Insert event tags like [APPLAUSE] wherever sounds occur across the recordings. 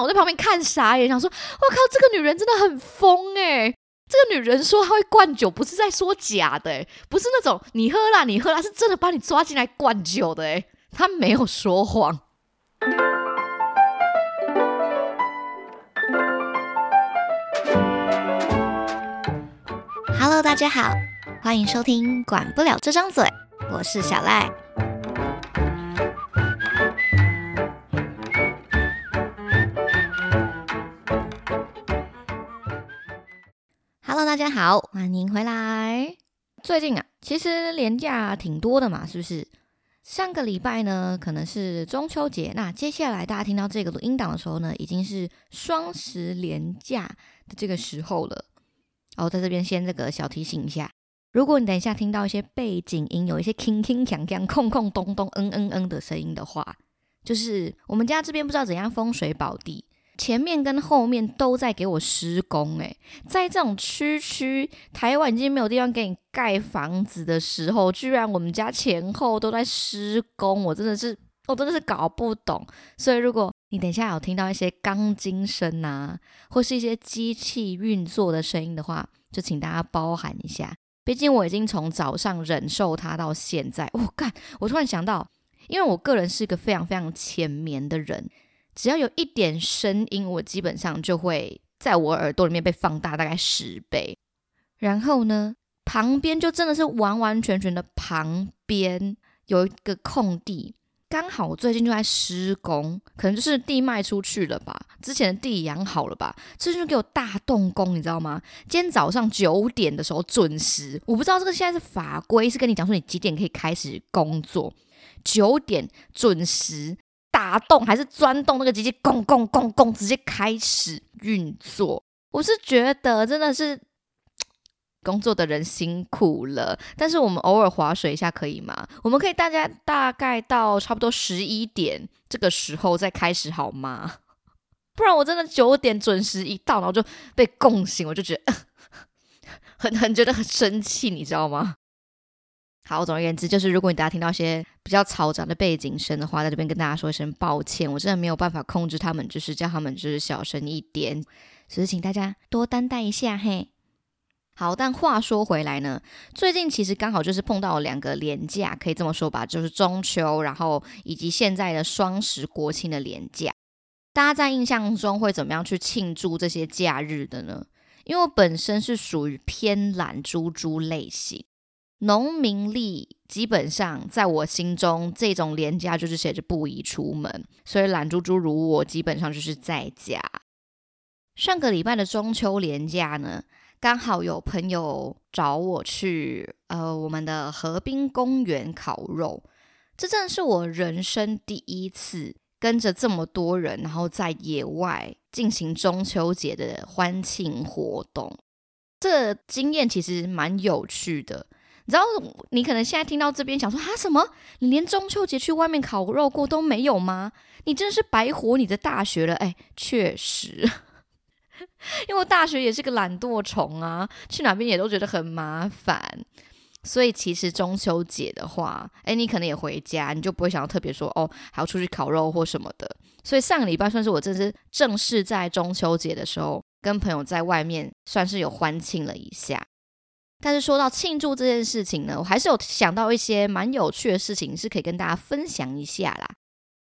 我在旁边看傻眼，想说：“我靠，这个女人真的很疯诶。这个女人说她会灌酒，不是在说假的，不是那种你喝啦你喝啦，是真的把你抓进来灌酒的诶，她没有说谎。Hello，大家好，欢迎收听《管不了这张嘴》，我是小赖。大家好，欢迎回来。最近啊，其实连假挺多的嘛，是不是？上个礼拜呢，可能是中秋节，那接下来大家听到这个录音档的时候呢，已经是双十连假的这个时候了。哦，在这边先这个小提醒一下，如果你等一下听到一些背景音，有一些铿铿锵锵、空空咚咚、嗯嗯嗯的声音的话，就是我们家这边不知道怎样风水宝地。前面跟后面都在给我施工，诶，在这种区区台湾已经没有地方给你盖房子的时候，居然我们家前后都在施工，我真的是，我真的是搞不懂。所以如果你等一下有听到一些钢筋声啊，或是一些机器运作的声音的话，就请大家包涵一下。毕竟我已经从早上忍受它到现在，我干，我突然想到，因为我个人是一个非常非常浅眠的人。只要有一点声音，我基本上就会在我耳朵里面被放大大概十倍。然后呢，旁边就真的是完完全全的旁边有一个空地，刚好我最近就在施工，可能就是地卖出去了吧，之前的地养好了吧，最近就给我大动工，你知道吗？今天早上九点的时候准时，我不知道这个现在是法规是跟你讲说你几点可以开始工作，九点准时。打洞还是钻洞，那个机器咣咣咣咣直接开始运作。我是觉得真的是工作的人辛苦了，但是我们偶尔划水一下可以吗？我们可以大家大概到差不多十一点这个时候再开始好吗？不然我真的九点准时一到，然后就被 [LAUGHS] 供醒，我就觉得很很觉得很生气，你知道吗？好，总而言之，就是如果你大家听到一些比较嘈杂的背景声的话，在这边跟大家说一声抱歉，我真的没有办法控制他们，就是叫他们就是小声一点，所以请大家多担待一下嘿。好，但话说回来呢，最近其实刚好就是碰到两个连假，可以这么说吧，就是中秋，然后以及现在的双十国庆的连假，大家在印象中会怎么样去庆祝这些假日的呢？因为我本身是属于偏懒猪猪类型。农民历基本上在我心中，这种廉价就是写着不宜出门，所以懒猪猪如我基本上就是在家。上个礼拜的中秋连假呢，刚好有朋友找我去呃我们的河滨公园烤肉，这真的是我人生第一次跟着这么多人，然后在野外进行中秋节的欢庆活动，这经验其实蛮有趣的。你知道，你可能现在听到这边想说啊什么？你连中秋节去外面烤肉过都没有吗？你真的是白活你的大学了！哎，确实，[LAUGHS] 因为大学也是个懒惰虫啊，去哪边也都觉得很麻烦。所以其实中秋节的话，哎，你可能也回家，你就不会想要特别说哦，还要出去烤肉或什么的。所以上个礼拜算是我真是正式在中秋节的时候，跟朋友在外面算是有欢庆了一下。但是说到庆祝这件事情呢，我还是有想到一些蛮有趣的事情，是可以跟大家分享一下啦。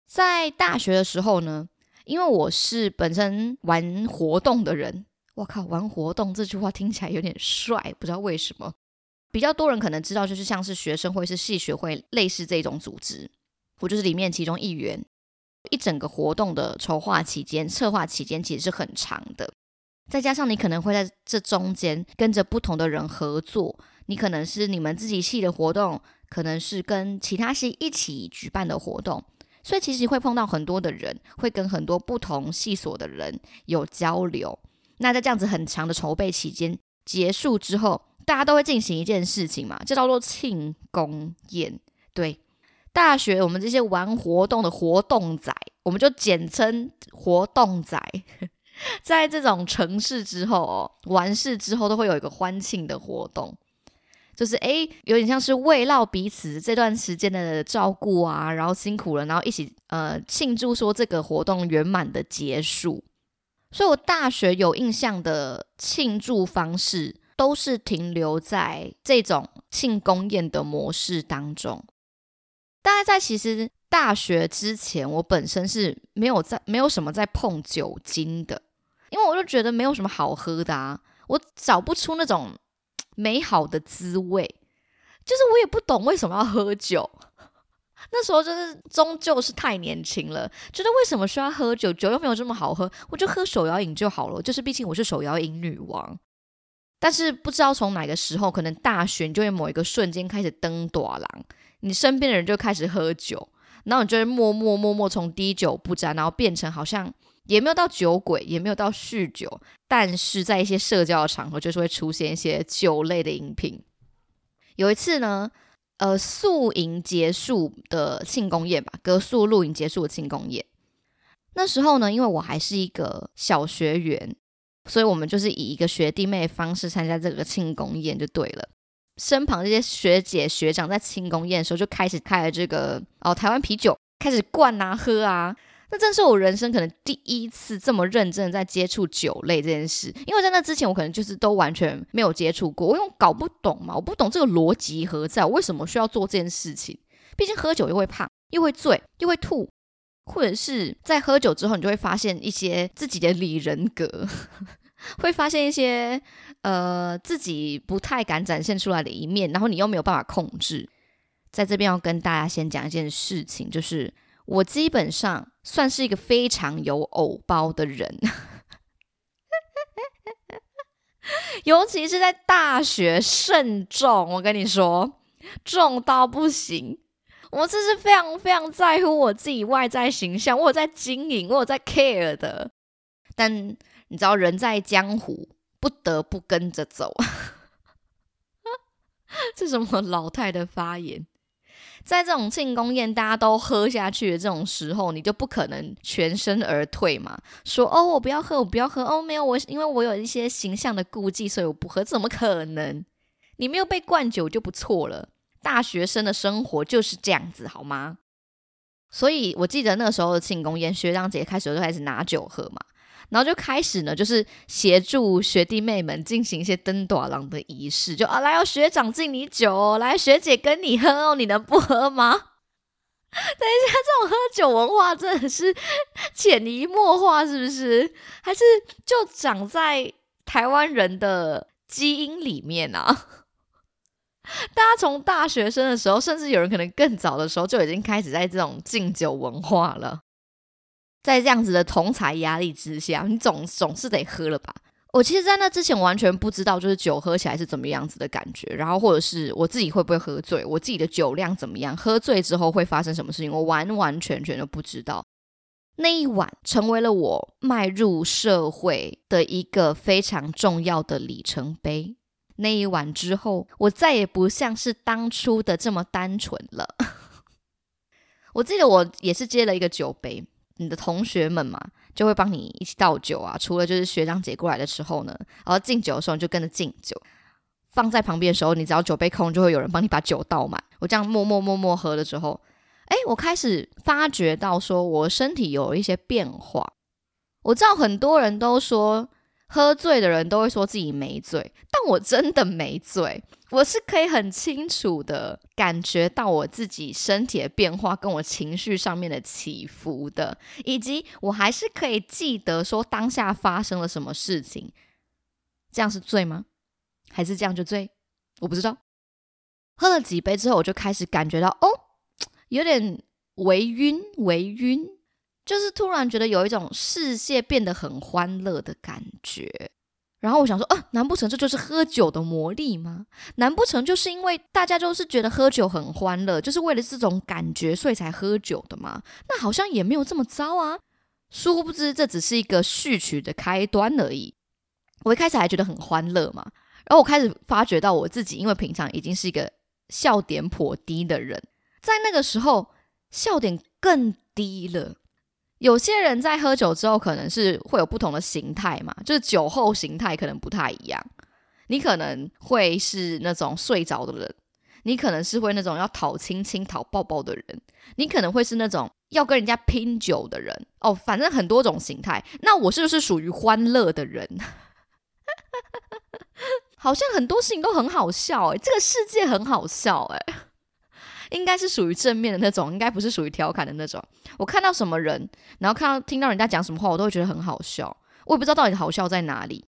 在大学的时候呢，因为我是本身玩活动的人，我靠，玩活动这句话听起来有点帅，不知道为什么。比较多人可能知道，就是像是学生会、是系学会类似这种组织，我就是里面其中一员。一整个活动的筹划期间、策划期间其实是很长的。再加上你可能会在这中间跟着不同的人合作，你可能是你们自己系的活动，可能是跟其他系一起举办的活动，所以其实会碰到很多的人，会跟很多不同系所的人有交流。那在这样子很长的筹备期间结束之后，大家都会进行一件事情嘛，就叫做庆功宴。对，大学我们这些玩活动的活动仔，我们就简称活动仔。[LAUGHS] 在这种城市之后哦，完事之后都会有一个欢庆的活动。就是诶，有点像是慰劳彼此这段时间的照顾啊，然后辛苦了，然后一起呃庆祝说这个活动圆满的结束。所以我大学有印象的庆祝方式，都是停留在这种庆功宴的模式当中。大概在其实大学之前，我本身是没有在没有什么在碰酒精的，因为我就觉得没有什么好喝的啊，我找不出那种。美好的滋味，就是我也不懂为什么要喝酒。[LAUGHS] 那时候就是终究是太年轻了，觉得为什么需要喝酒？酒又没有这么好喝，我就喝手摇饮就好了。就是毕竟我是手摇饮女王。但是不知道从哪个时候，可能大学就会某一个瞬间开始登短廊，你身边的人就开始喝酒，然后你就会默默默默从滴酒不沾，然后变成好像。也没有到酒鬼，也没有到酗酒，但是在一些社交的场合，就是会出现一些酒类的饮品。有一次呢，呃，宿营结束的庆功宴吧，格宿露营结束的庆功宴。那时候呢，因为我还是一个小学员，所以我们就是以一个学弟妹的方式参加这个庆功宴就对了。身旁这些学姐学长在庆功宴的时候就开始开了这个哦台湾啤酒，开始灌啊喝啊。那正是我人生可能第一次这么认真的在接触酒类这件事，因为在那之前我可能就是都完全没有接触过，因为搞不懂嘛，我不懂这个逻辑何在，我为什么需要做这件事情？毕竟喝酒又会胖，又会醉，又会吐，或者是在喝酒之后，你就会发现一些自己的里人格，[LAUGHS] 会发现一些呃自己不太敢展现出来的一面，然后你又没有办法控制。在这边要跟大家先讲一件事情，就是。我基本上算是一个非常有偶包的人，[LAUGHS] 尤其是在大学慎重。我跟你说，重到不行。我这是非常非常在乎我自己外在形象，我有在经营，我有在 care 的。但你知道，人在江湖，不得不跟着走。[LAUGHS] 这什么老太的发言？在这种庆功宴，大家都喝下去的这种时候，你就不可能全身而退嘛？说哦，我不要喝，我不要喝哦，没有我，因为我有一些形象的顾忌，所以我不喝。怎么可能？你没有被灌酒就不错了。大学生的生活就是这样子，好吗？所以我记得那个时候的庆功宴，学长姐开始就开始拿酒喝嘛。然后就开始呢，就是协助学弟妹们进行一些登短郎的仪式，就啊，来，要学长敬你酒，来，学姐跟你喝哦，你能不喝吗？[LAUGHS] 等一下，这种喝酒文化真的是潜移默化，是不是？还是就长在台湾人的基因里面啊？[LAUGHS] 大家从大学生的时候，甚至有人可能更早的时候，就已经开始在这种敬酒文化了。在这样子的同才压力之下，你总总是得喝了吧？我其实，在那之前完全不知道，就是酒喝起来是怎么样子的感觉，然后或者是我自己会不会喝醉，我自己的酒量怎么样，喝醉之后会发生什么事情，我完完全全都不知道。那一晚成为了我迈入社会的一个非常重要的里程碑。那一晚之后，我再也不像是当初的这么单纯了。[LAUGHS] 我记得我也是接了一个酒杯。你的同学们嘛，就会帮你一起倒酒啊。除了就是学长姐过来的时候呢，然后敬酒的时候你就跟着敬酒。放在旁边的时候，你只要酒杯空，就会有人帮你把酒倒满。我这样默默默默喝的时候，哎，我开始发觉到说我身体有一些变化。我知道很多人都说。喝醉的人都会说自己没醉，但我真的没醉。我是可以很清楚的感觉到我自己身体的变化，跟我情绪上面的起伏的，以及我还是可以记得说当下发生了什么事情。这样是醉吗？还是这样就醉？我不知道。喝了几杯之后，我就开始感觉到哦，有点微晕，微晕。就是突然觉得有一种世界变得很欢乐的感觉，然后我想说，啊，难不成这就是喝酒的魔力吗？难不成就是因为大家就是觉得喝酒很欢乐，就是为了这种感觉，所以才喝酒的吗？那好像也没有这么糟啊。殊不知，这只是一个序曲的开端而已。我一开始还觉得很欢乐嘛，然后我开始发觉到我自己，因为平常已经是一个笑点颇低的人，在那个时候笑点更低了。有些人在喝酒之后，可能是会有不同的形态嘛，就是酒后形态可能不太一样。你可能会是那种睡着的人，你可能是会那种要讨亲亲、讨抱抱的人，你可能会是那种要跟人家拼酒的人。哦，反正很多种形态。那我是不是属于欢乐的人？[LAUGHS] 好像很多事情都很好笑诶，这个世界很好笑诶，应该是属于正面的那种，应该不是属于调侃的那种。我看到什么人，然后看到听到人家讲什么话，我都会觉得很好笑。我也不知道到底好笑在哪里，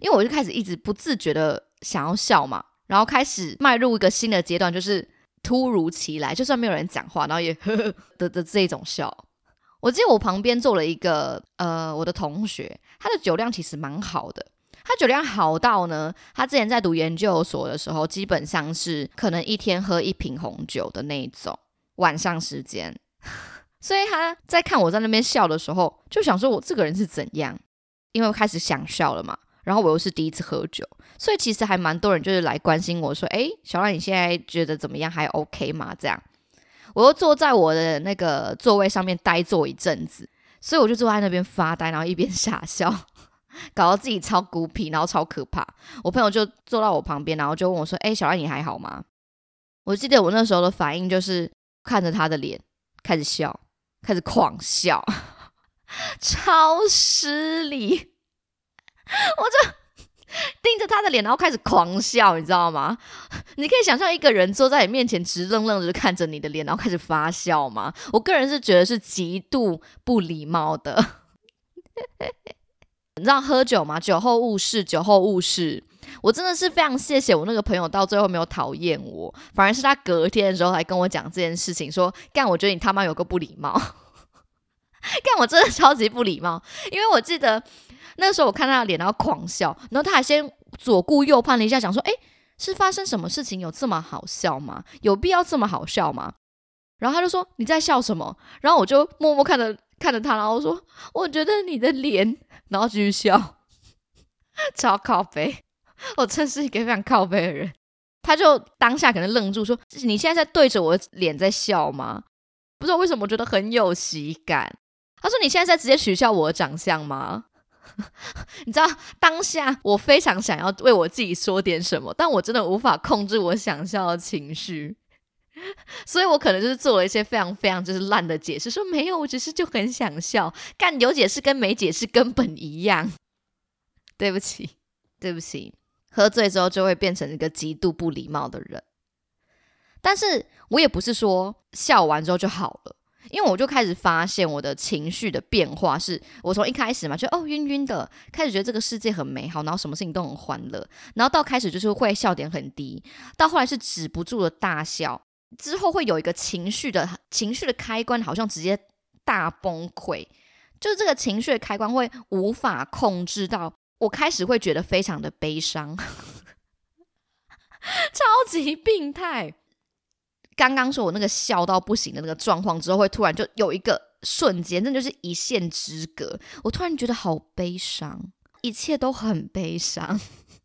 因为我就开始一直不自觉的想要笑嘛，然后开始迈入一个新的阶段，就是突如其来，就算没有人讲话，然后也呵 [LAUGHS] 呵的的这种笑。我记得我旁边坐了一个呃我的同学，他的酒量其实蛮好的。他酒量好到呢，他之前在读研究所的时候，基本上是可能一天喝一瓶红酒的那种。晚上时间，[LAUGHS] 所以他在看我在那边笑的时候，就想说我这个人是怎样？因为我开始想笑了嘛。然后我又是第一次喝酒，所以其实还蛮多人就是来关心我说：“哎，小浪你现在觉得怎么样？还 OK 吗？”这样，我又坐在我的那个座位上面呆坐一阵子，所以我就坐在那边发呆，然后一边傻笑。搞到自己超孤僻，然后超可怕。我朋友就坐到我旁边，然后就问我说：“哎，小艾，你还好吗？”我记得我那时候的反应就是看着他的脸，开始笑，开始狂笑，[LAUGHS] 超失礼。我就盯着他的脸，然后开始狂笑，你知道吗？你可以想象一个人坐在你面前，直愣愣的看着你的脸，然后开始发笑吗？我个人是觉得是极度不礼貌的。你知道喝酒吗？酒后误事，酒后误事。我真的是非常谢谢我那个朋友，到最后没有讨厌我，反而是他隔天的时候来跟我讲这件事情，说干，我觉得你他妈有个不礼貌，[LAUGHS] 干，我真的超级不礼貌。因为我记得那时候我看他的脸，然后狂笑，然后他还先左顾右盼了一下，想说，哎，是发生什么事情有这么好笑吗？有必要这么好笑吗？然后他就说你在笑什么？然后我就默默看着。看着他，然后说：“我觉得你的脸，然后继续笑，超靠背。我真是一个非常靠背的人。”他就当下可能愣住，说：“你现在在对着我脸在笑吗？不知道为什么，我觉得很有喜感。”他说：“你现在在直接取笑我的长相吗？” [LAUGHS] 你知道当下我非常想要为我自己说点什么，但我真的无法控制我想笑的情绪。[LAUGHS] 所以我可能就是做了一些非常非常就是烂的解释，说没有，我只是就很想笑，干有解释跟没解释根本一样。[LAUGHS] 对不起，对不起，喝醉之后就会变成一个极度不礼貌的人。但是我也不是说笑完之后就好了，因为我就开始发现我的情绪的变化，是我从一开始嘛，就哦晕晕的，开始觉得这个世界很美好，然后什么事情都很欢乐，然后到开始就是会笑点很低，到后来是止不住的大笑。之后会有一个情绪的情绪的开关，好像直接大崩溃，就是这个情绪的开关会无法控制到，我开始会觉得非常的悲伤，[LAUGHS] 超级病态。刚刚说我那个笑到不行的那个状况之后，会突然就有一个瞬间，那就是一线之隔，我突然觉得好悲伤，一切都很悲伤，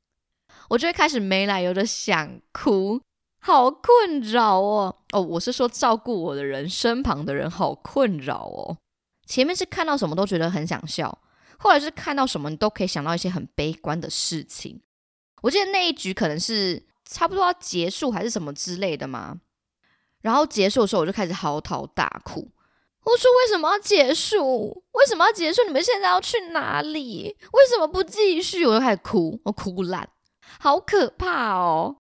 [LAUGHS] 我就会开始没来由的想哭。好困扰哦！哦，我是说照顾我的人身旁的人好困扰哦。前面是看到什么都觉得很想笑，后来是看到什么你都可以想到一些很悲观的事情。我记得那一局可能是差不多要结束还是什么之类的嘛。然后结束的时候我就开始嚎啕大哭，我说为什么要结束？为什么要结束？你们现在要去哪里？为什么不继续？我就开始哭，我哭烂，好可怕哦。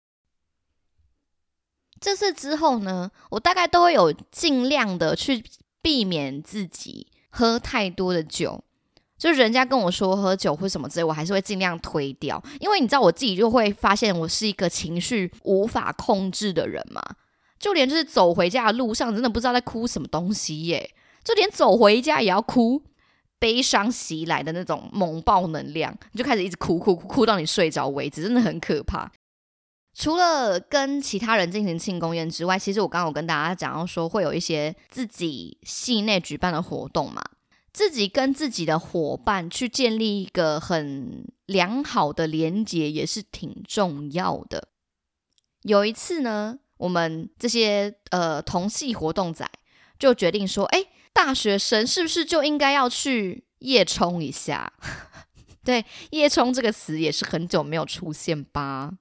这次之后呢，我大概都会有尽量的去避免自己喝太多的酒。就人家跟我说喝酒或什么之类，我还是会尽量推掉，因为你知道我自己就会发现我是一个情绪无法控制的人嘛。就连就是走回家的路上，真的不知道在哭什么东西耶。就连走回家也要哭，悲伤袭来的那种猛爆能量，你就开始一直哭哭哭哭到你睡着为止，真的很可怕。除了跟其他人进行庆功宴之外，其实我刚刚有跟大家讲到说，会有一些自己系内举办的活动嘛，自己跟自己的伙伴去建立一个很良好的连结，也是挺重要的。有一次呢，我们这些呃同系活动仔就决定说，哎，大学生是不是就应该要去夜冲一下？[LAUGHS] 对，夜冲这个词也是很久没有出现吧。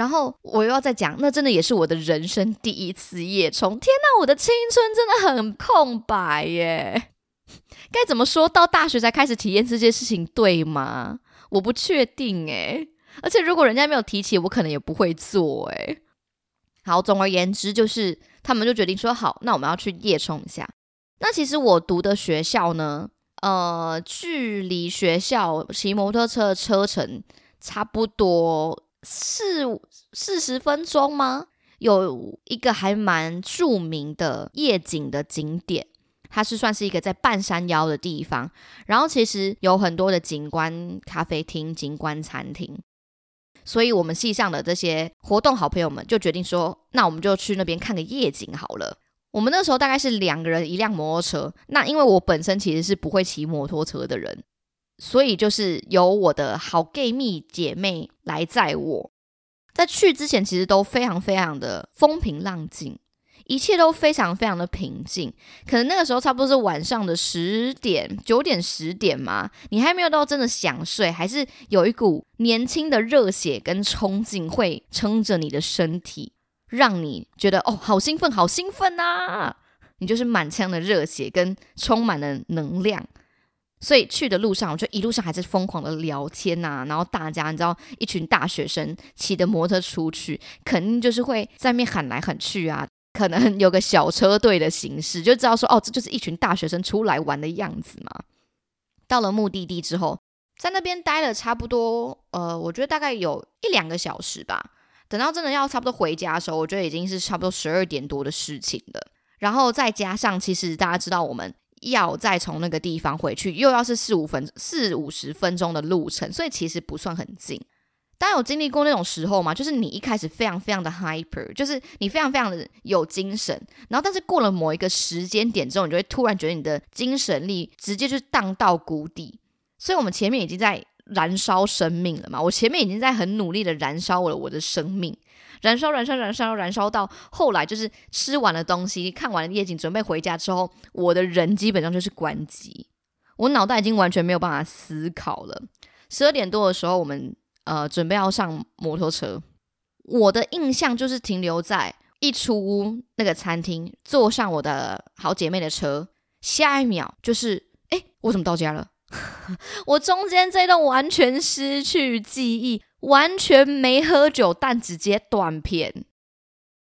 然后我又要再讲，那真的也是我的人生第一次夜冲。天哪，我的青春真的很空白耶！[LAUGHS] 该怎么说到大学才开始体验这件事情，对吗？我不确定诶。而且如果人家没有提起，我可能也不会做诶。好，总而言之，就是他们就决定说好，那我们要去夜冲一下。那其实我读的学校呢，呃，距离学校骑摩托车的车程差不多。四四十分钟吗？有一个还蛮著名的夜景的景点，它是算是一个在半山腰的地方。然后其实有很多的景观咖啡厅、景观餐厅，所以我们系上的这些活动好朋友们就决定说，那我们就去那边看个夜景好了。我们那时候大概是两个人一辆摩托车。那因为我本身其实是不会骑摩托车的人。所以就是由我的好 gay 蜜姐妹来载我，在去之前其实都非常非常的风平浪静，一切都非常非常的平静。可能那个时候差不多是晚上的十点、九点、十点嘛，你还没有到真的想睡，还是有一股年轻的热血跟冲劲会撑着你的身体，让你觉得哦，好兴奋，好兴奋啊！你就是满腔的热血跟充满了能量。所以去的路上，我就一路上还是疯狂的聊天呐，然后大家你知道，一群大学生骑着摩托出去，肯定就是会在面喊来喊去啊，可能有个小车队的形式，就知道说哦，这就是一群大学生出来玩的样子嘛。到了目的地之后，在那边待了差不多，呃，我觉得大概有一两个小时吧。等到真的要差不多回家的时候，我觉得已经是差不多十二点多的事情了。然后再加上，其实大家知道我们。要再从那个地方回去，又要是四五分四五十分钟的路程，所以其实不算很近。大家有经历过那种时候吗？就是你一开始非常非常的 hyper，就是你非常非常的有精神，然后但是过了某一个时间点之后，你就会突然觉得你的精神力直接就荡到谷底。所以我们前面已经在燃烧生命了嘛，我前面已经在很努力的燃烧了我的生命。燃烧，燃烧，燃烧，燃烧到后来，就是吃完了东西，看完了夜景，准备回家之后，我的人基本上就是关机，我脑袋已经完全没有办法思考了。十二点多的时候，我们呃准备要上摩托车，我的印象就是停留在一出屋那个餐厅，坐上我的好姐妹的车，下一秒就是，哎，我怎么到家了？[LAUGHS] 我中间这段完全失去记忆。完全没喝酒，但直接断片。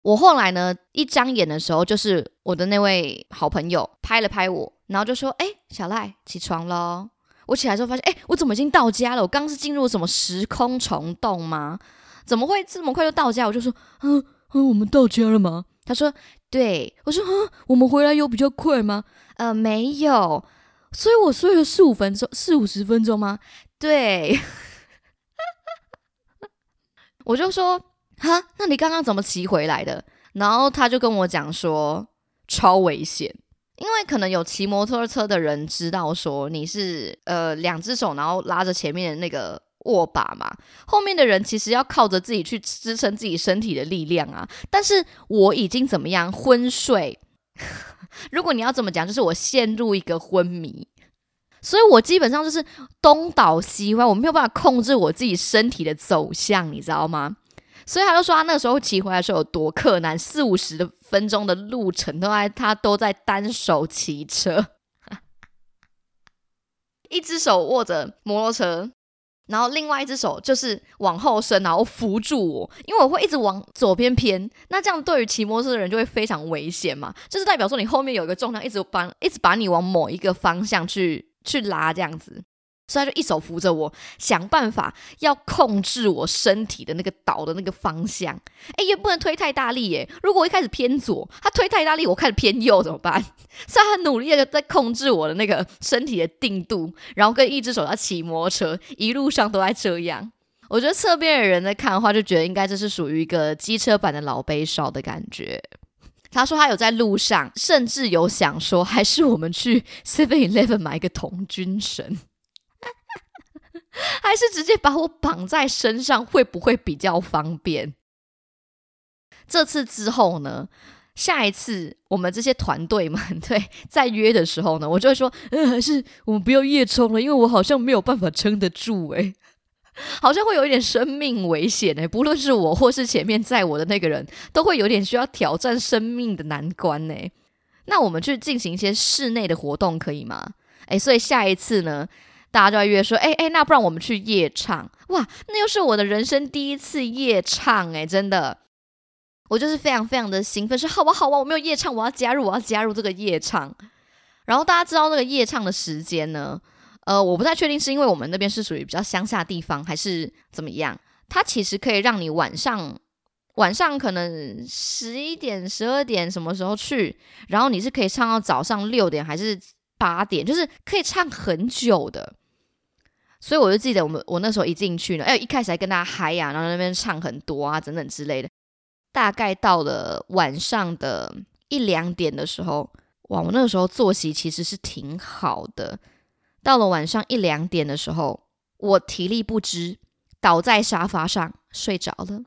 我后来呢，一张眼的时候，就是我的那位好朋友拍了拍我，然后就说：“哎，小赖，起床喽！”我起来之后发现，哎，我怎么已经到家了？我刚是进入什么时空虫洞吗？怎么会这么快就到家？我就说：“嗯嗯，我们到家了吗？”他说：“对。”我说：“嗯，我们回来有比较快吗？”呃，没有。所以我睡了四五分钟，四五十分钟吗？对。[LAUGHS] 我就说哈，那你刚刚怎么骑回来的？然后他就跟我讲说超危险，因为可能有骑摩托车的人知道说你是呃两只手然后拉着前面的那个握把嘛，后面的人其实要靠着自己去支撑自己身体的力量啊。但是我已经怎么样昏睡？[LAUGHS] 如果你要这么讲，就是我陷入一个昏迷。所以我基本上就是东倒西歪，我没有办法控制我自己身体的走向，你知道吗？所以他就说他那时候骑回来的时候有多困难，四五十的分钟的路程都在他都在单手骑车，[LAUGHS] 一只手握着摩托车，然后另外一只手就是往后伸，然后扶住我，因为我会一直往左边偏，那这样对于骑摩托车的人就会非常危险嘛，就是代表说你后面有一个重量一直把一直把你往某一个方向去。去拉这样子，所以他就一手扶着我，想办法要控制我身体的那个倒的那个方向。哎，也不能推太大力耶。如果我一开始偏左，他推太大力，我开始偏右怎么办？[LAUGHS] 所以他努力的在控制我的那个身体的定度，然后跟一只手要骑摩托车，一路上都在这样。我觉得侧边的人在看的话，就觉得应该这是属于一个机车版的老悲少的感觉。他说他有在路上，甚至有想说，还是我们去 Seven Eleven 买一个童军绳，还是直接把我绑在身上，会不会比较方便？这次之后呢，下一次我们这些团队们 [LAUGHS] 对在约的时候呢，我就会说，嗯，还是我们不要夜冲了，因为我好像没有办法撑得住，诶，[LAUGHS] 好像会有一点生命危险诶，不论是我或是前面载我的那个人，都会有点需要挑战生命的难关呢。那我们去进行一些室内的活动可以吗？诶，所以下一次呢，大家就要约说，诶诶，那不然我们去夜唱？哇，那又是我的人生第一次夜唱诶，真的。我就是非常非常的兴奋，说好吧好吧，我没有夜唱，我要加入，我要加入这个夜唱。然后大家知道那个夜唱的时间呢？呃，我不太确定是因为我们那边是属于比较乡下地方，还是怎么样？它其实可以让你晚上晚上可能十一点、十二点什么时候去，然后你是可以唱到早上六点还是八点，就是可以唱很久的。所以我就记得我们我那时候一进去呢，哎，一开始还跟大家嗨呀，然后那边唱很多啊，等等之类的。大概到了晚上的一两点的时候，哇！我那个时候作息其实是挺好的。到了晚上一两点的时候，我体力不支，倒在沙发上睡着了。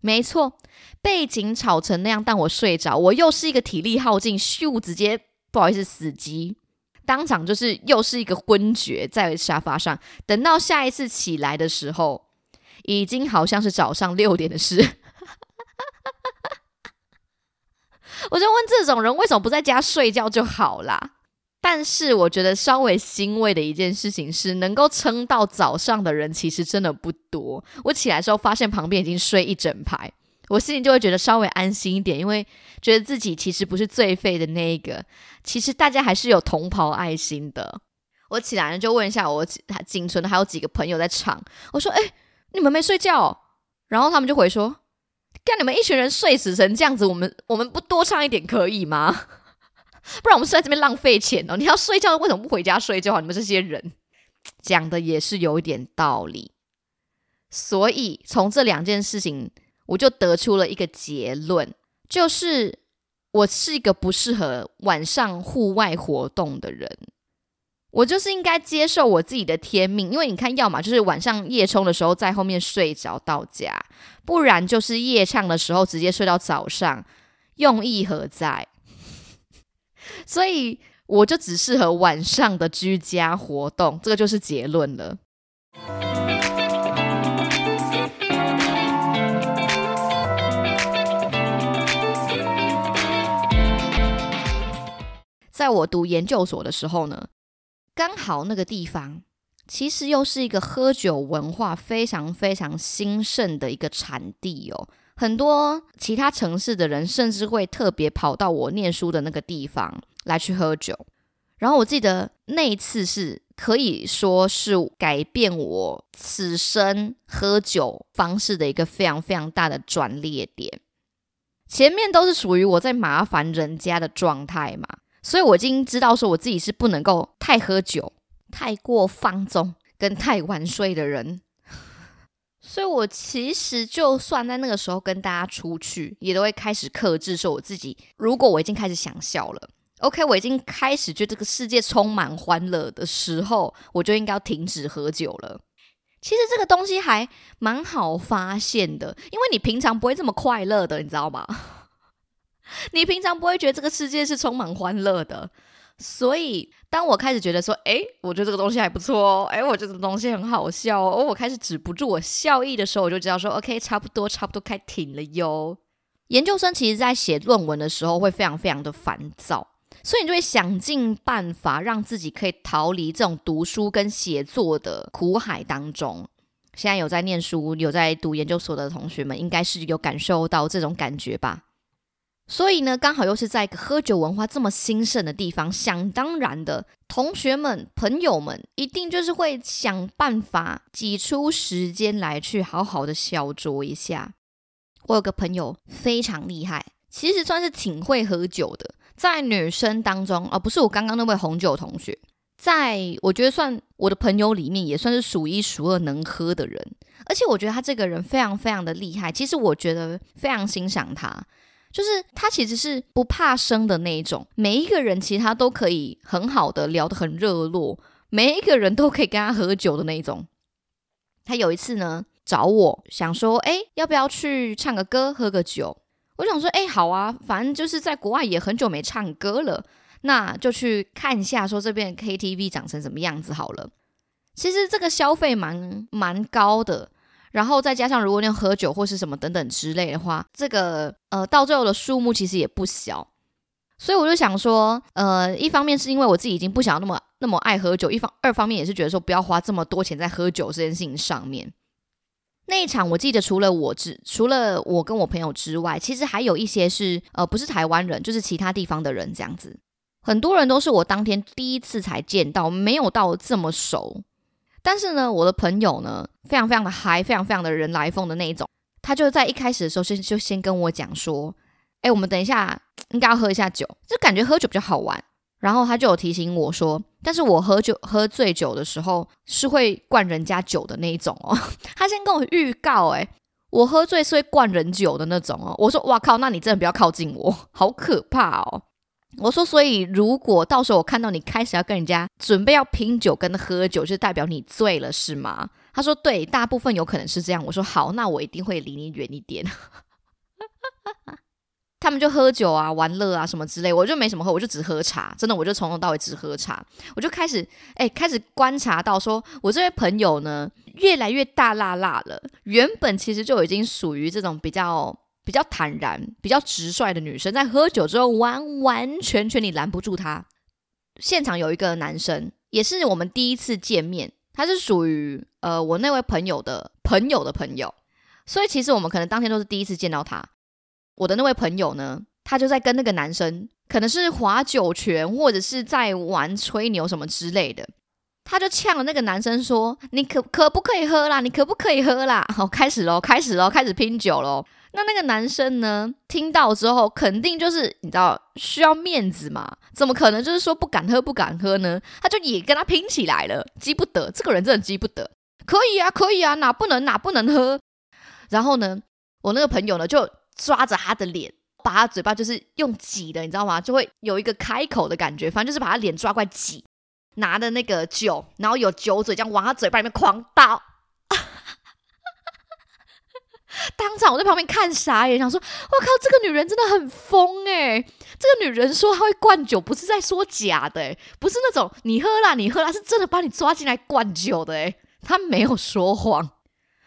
没错，背景吵成那样，但我睡着，我又是一个体力耗尽，咻，直接不好意思死机，当场就是又是一个昏厥在沙发上。等到下一次起来的时候，已经好像是早上六点的事。[LAUGHS] 我就问这种人为什么不在家睡觉就好啦？但是我觉得稍微欣慰的一件事情是，能够撑到早上的人其实真的不多。我起来的时候发现旁边已经睡一整排，我心里就会觉得稍微安心一点，因为觉得自己其实不是最废的那一个。其实大家还是有同袍爱心的。我起来了就问一下我仅存的还有几个朋友在场，我说：“哎，你们没睡觉？”然后他们就回说。看你们一群人睡死成这样子，我们我们不多唱一点可以吗？[LAUGHS] 不然我们是在这边浪费钱哦。你要睡觉，为什么不回家睡觉？你们这些人讲的也是有一点道理。所以从这两件事情，我就得出了一个结论，就是我是一个不适合晚上户外活动的人。我就是应该接受我自己的天命，因为你看，要么就是晚上夜冲的时候在后面睡着到家，不然就是夜唱的时候直接睡到早上，用意何在？[LAUGHS] 所以我就只适合晚上的居家活动，这个就是结论了。在我读研究所的时候呢。刚好那个地方其实又是一个喝酒文化非常非常兴盛的一个产地哦，很多其他城市的人甚至会特别跑到我念书的那个地方来去喝酒。然后我记得那一次是可以说是改变我此生喝酒方式的一个非常非常大的转捩点。前面都是属于我在麻烦人家的状态嘛。所以我已经知道，说我自己是不能够太喝酒、太过放纵跟太晚睡的人。[LAUGHS] 所以我其实就算在那个时候跟大家出去，也都会开始克制，说我自己，如果我已经开始想笑了，OK，我已经开始觉得这个世界充满欢乐的时候，我就应该要停止喝酒了。其实这个东西还蛮好发现的，因为你平常不会这么快乐的，你知道吗？[LAUGHS] 你平常不会觉得这个世界是充满欢乐的，所以当我开始觉得说，哎，我觉得这个东西还不错哦，哎，我觉得这个东西很好笑哦，我开始止不住我笑意的时候，我就知道说，OK，差不多，差不多该停了哟。研究生其实在写论文的时候会非常非常的烦躁，所以你就会想尽办法让自己可以逃离这种读书跟写作的苦海当中。现在有在念书、有在读研究所的同学们，应该是有感受到这种感觉吧。所以呢，刚好又是在一个喝酒文化这么兴盛的地方，想当然的，同学们、朋友们一定就是会想办法挤出时间来去好好的小酌一下。我有个朋友非常厉害，其实算是挺会喝酒的，在女生当中，而不是我刚刚那位红酒同学，在我觉得算我的朋友里面也算是数一数二能喝的人。而且我觉得他这个人非常非常的厉害，其实我觉得非常欣赏他。就是他其实是不怕生的那一种，每一个人其实他都可以很好的聊得很热络，每一个人都可以跟他喝酒的那一种。他有一次呢找我想说，哎，要不要去唱个歌，喝个酒？我想说，哎，好啊，反正就是在国外也很久没唱歌了，那就去看一下，说这边 KTV 长成什么样子好了。其实这个消费蛮蛮高的，然后再加上如果你要喝酒或是什么等等之类的话，这个呃到最后的数目其实也不小。所以我就想说，呃，一方面是因为我自己已经不想要那么那么爱喝酒，一方二方面也是觉得说不要花这么多钱在喝酒这件事情上面。那一场我记得除了我之除了我跟我朋友之外，其实还有一些是呃不是台湾人，就是其他地方的人这样子。很多人都是我当天第一次才见到，没有到这么熟。但是呢，我的朋友呢，非常非常的嗨，非常非常的人来疯的那一种。他就在一开始的时候先就先跟我讲说。哎，我们等一下 [TSK] 应该要喝一下酒，就感觉喝酒比较好玩。然后他就有提醒我说，但是我喝酒喝醉酒的时候是会灌人家酒的那一种哦。[LAUGHS] 他先跟我预告，哎，我喝醉是会灌人酒的那种哦。我说，哇靠，那你真的不要靠近我，好可怕哦。我说，所以如果到时候我看到你开始要跟人家准备要拼酒跟喝酒，就代表你醉了是吗？他说，对，大部分有可能是这样。我说，好，那我一定会离你远一点。[LAUGHS] 他们就喝酒啊、玩乐啊什么之类，我就没什么喝，我就只喝茶。真的，我就从头到尾只喝茶。我就开始哎，开始观察到，说我这位朋友呢，越来越大辣辣了。原本其实就已经属于这种比较比较坦然、比较直率的女生，在喝酒之后，完完全全你拦不住她。现场有一个男生，也是我们第一次见面，他是属于呃我那位朋友的朋友的朋友，所以其实我们可能当天都是第一次见到他。我的那位朋友呢，他就在跟那个男生，可能是划酒拳，或者是在玩吹牛什么之类的。他就呛了那个男生说：“你可可不可以喝啦？你可不可以喝啦？”好，开始喽，开始喽，开始拼酒喽。那那个男生呢，听到之后，肯定就是你知道需要面子嘛，怎么可能就是说不敢喝不敢喝呢？他就也跟他拼起来了，急不得，这个人真的急不得。可以啊，可以啊，哪不能哪不能喝？然后呢，我那个朋友呢就。抓着他的脸，把他嘴巴就是用挤的，你知道吗？就会有一个开口的感觉，反正就是把他脸抓过来挤，拿的那个酒，然后有酒嘴这样往他嘴巴里面狂倒。当场我在旁边看傻眼，想说：“我靠，这个女人真的很疯哎！这个女人说她会灌酒，不是在说假的，不是那种你喝啦你喝啦，是真的把你抓进来灌酒的哎，她没有说谎。”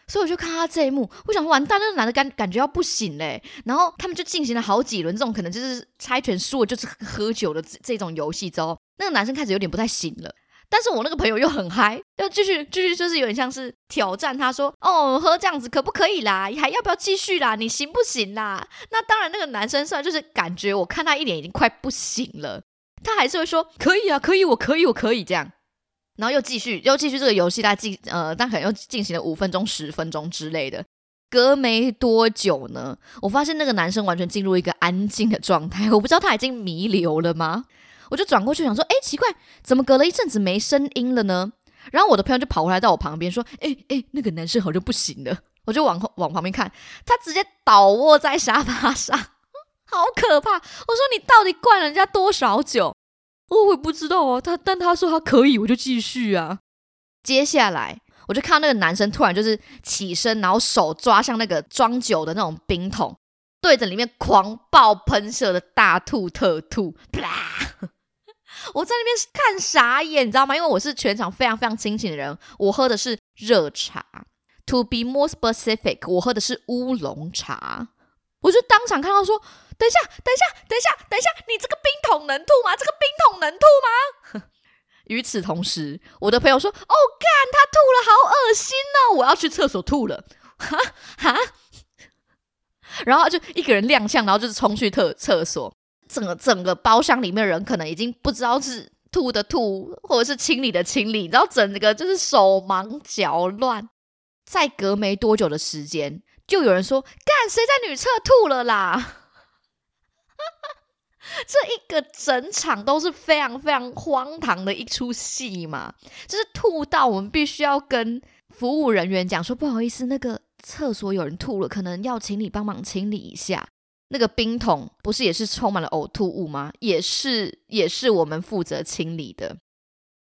所以我就看他这一幕，我想完蛋，那个男的感感觉要不行嘞。然后他们就进行了好几轮这种可能就是猜拳输了就是喝酒的这种游戏之后，那个男生开始有点不太行了。但是我那个朋友又很嗨，[LAUGHS] 又继续继续就是有点像是挑战他说：“哦，喝这样子可不可以啦？还要不要继续啦？你行不行啦？”那当然，那个男生虽然就是感觉我看他一脸已经快不行了，他还是会说：“可以啊，可以，我可以，我可以这样。”然后又继续，又继续这个游戏，大概进呃，但可能又进行了五分钟、十分钟之类的。隔没多久呢，我发现那个男生完全进入一个安静的状态，我不知道他已经弥留了吗？我就转过去想说，哎，奇怪，怎么隔了一阵子没声音了呢？然后我的朋友就跑过来到我旁边说，哎哎，那个男生好像不行了。我就往后往旁边看，他直接倒卧在沙发上，[LAUGHS] 好可怕！我说你到底灌了人家多少酒？我也不知道啊，他但他说他可以，我就继续啊。接下来我就看到那个男生突然就是起身，然后手抓向那个装酒的那种冰桶，对着里面狂暴喷射的大吐特吐，啪！[LAUGHS] 我在那边看傻眼，你知道吗？因为我是全场非常非常清醒的人，我喝的是热茶，To be more specific，我喝的是乌龙茶。我就当场看到说。等一下，等一下，等一下，等一下！你这个冰桶能吐吗？这个冰桶能吐吗？[LAUGHS] 与此同时，我的朋友说：“哦，干，他吐了，好恶心哦！我要去厕所吐了。”哈哈，然后就一个人踉跄，然后就是冲去厕厕所。整个整个包厢里面人可能已经不知道是吐的吐，或者是清理的清理，然后整个就是手忙脚乱。再隔没多久的时间，就有人说：“干，谁在女厕吐了啦？”哈 [LAUGHS] 哈这一个整场都是非常非常荒唐的一出戏嘛，就是吐到我们必须要跟服务人员讲说不好意思，那个厕所有人吐了，可能要请你帮忙清理一下。那个冰桶不是也是充满了呕吐物吗？也是也是我们负责清理的。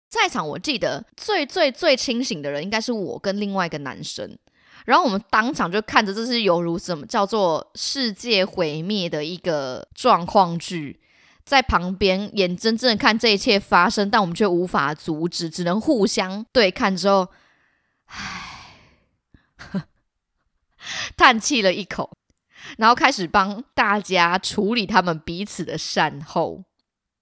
在场我记得最最最清醒的人应该是我跟另外一个男生。然后我们当场就看着，这是犹如什么叫做世界毁灭的一个状况剧，在旁边眼睁睁看这一切发生，但我们却无法阻止，只能互相对看之后，唉，叹气了一口，然后开始帮大家处理他们彼此的善后。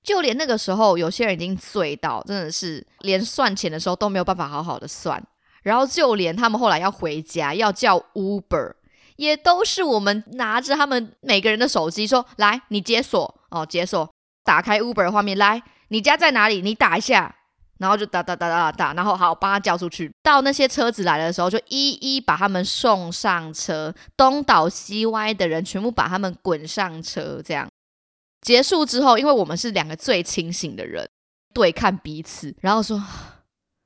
就连那个时候，有些人已经醉到，真的是连算钱的时候都没有办法好好的算。然后就连他们后来要回家要叫 Uber，也都是我们拿着他们每个人的手机说：“来，你解锁哦，解锁，打开 Uber 画面，来，你家在哪里？你打一下，然后就打打打打打，然后好帮他叫出去。到那些车子来的时候，就一一把他们送上车，东倒西歪的人全部把他们滚上车。这样结束之后，因为我们是两个最清醒的人，对看彼此，然后说。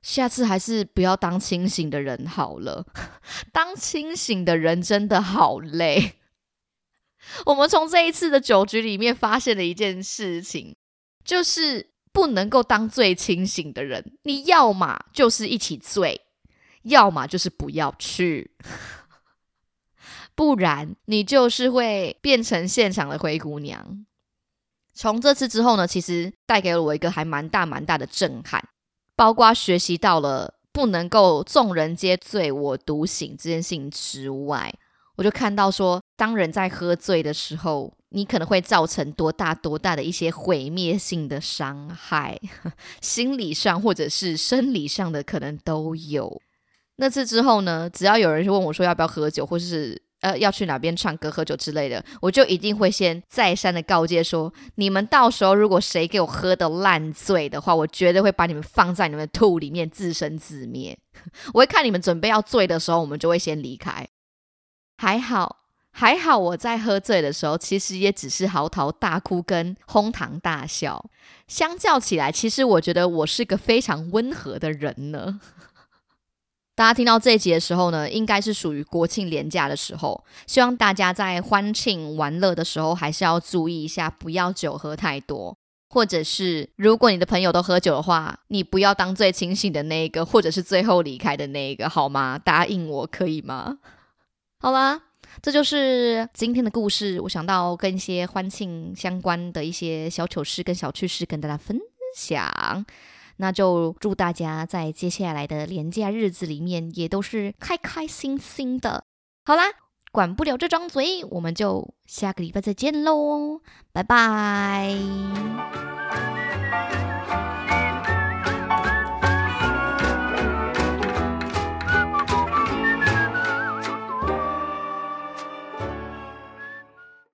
下次还是不要当清醒的人好了，[LAUGHS] 当清醒的人真的好累。[LAUGHS] 我们从这一次的酒局里面发现了一件事情，就是不能够当最清醒的人。你要么就是一起醉，要么就是不要去，[LAUGHS] 不然你就是会变成现场的灰姑娘。从这次之后呢，其实带给了我一个还蛮大蛮大的震撼。包括学习到了不能够众人皆醉我独醒这件事情之外，我就看到说，当人在喝醉的时候，你可能会造成多大多大的一些毁灭性的伤害，[LAUGHS] 心理上或者是生理上的可能都有。那次之后呢，只要有人问我说要不要喝酒，或是呃，要去哪边唱歌、喝酒之类的，我就一定会先再三的告诫说：你们到时候如果谁给我喝的烂醉的话，我绝对会把你们放在你们的吐里面自生自灭。[LAUGHS] 我会看你们准备要醉的时候，我们就会先离开。还好，还好，我在喝醉的时候，其实也只是嚎啕大哭跟哄堂大笑。相较起来，其实我觉得我是个非常温和的人呢。[LAUGHS] 大家听到这一集的时候呢，应该是属于国庆连假的时候。希望大家在欢庆玩乐的时候，还是要注意一下，不要酒喝太多。或者是，如果你的朋友都喝酒的话，你不要当最清醒的那一个，或者是最后离开的那一个，好吗？答应我可以吗？[LAUGHS] 好啦，这就是今天的故事。我想到跟一些欢庆相关的一些小糗事跟小趣事跟大家分享。那就祝大家在接下来的连假日子里面也都是开开心心的。好啦，管不了这张嘴，我们就下个礼拜再见喽，拜拜。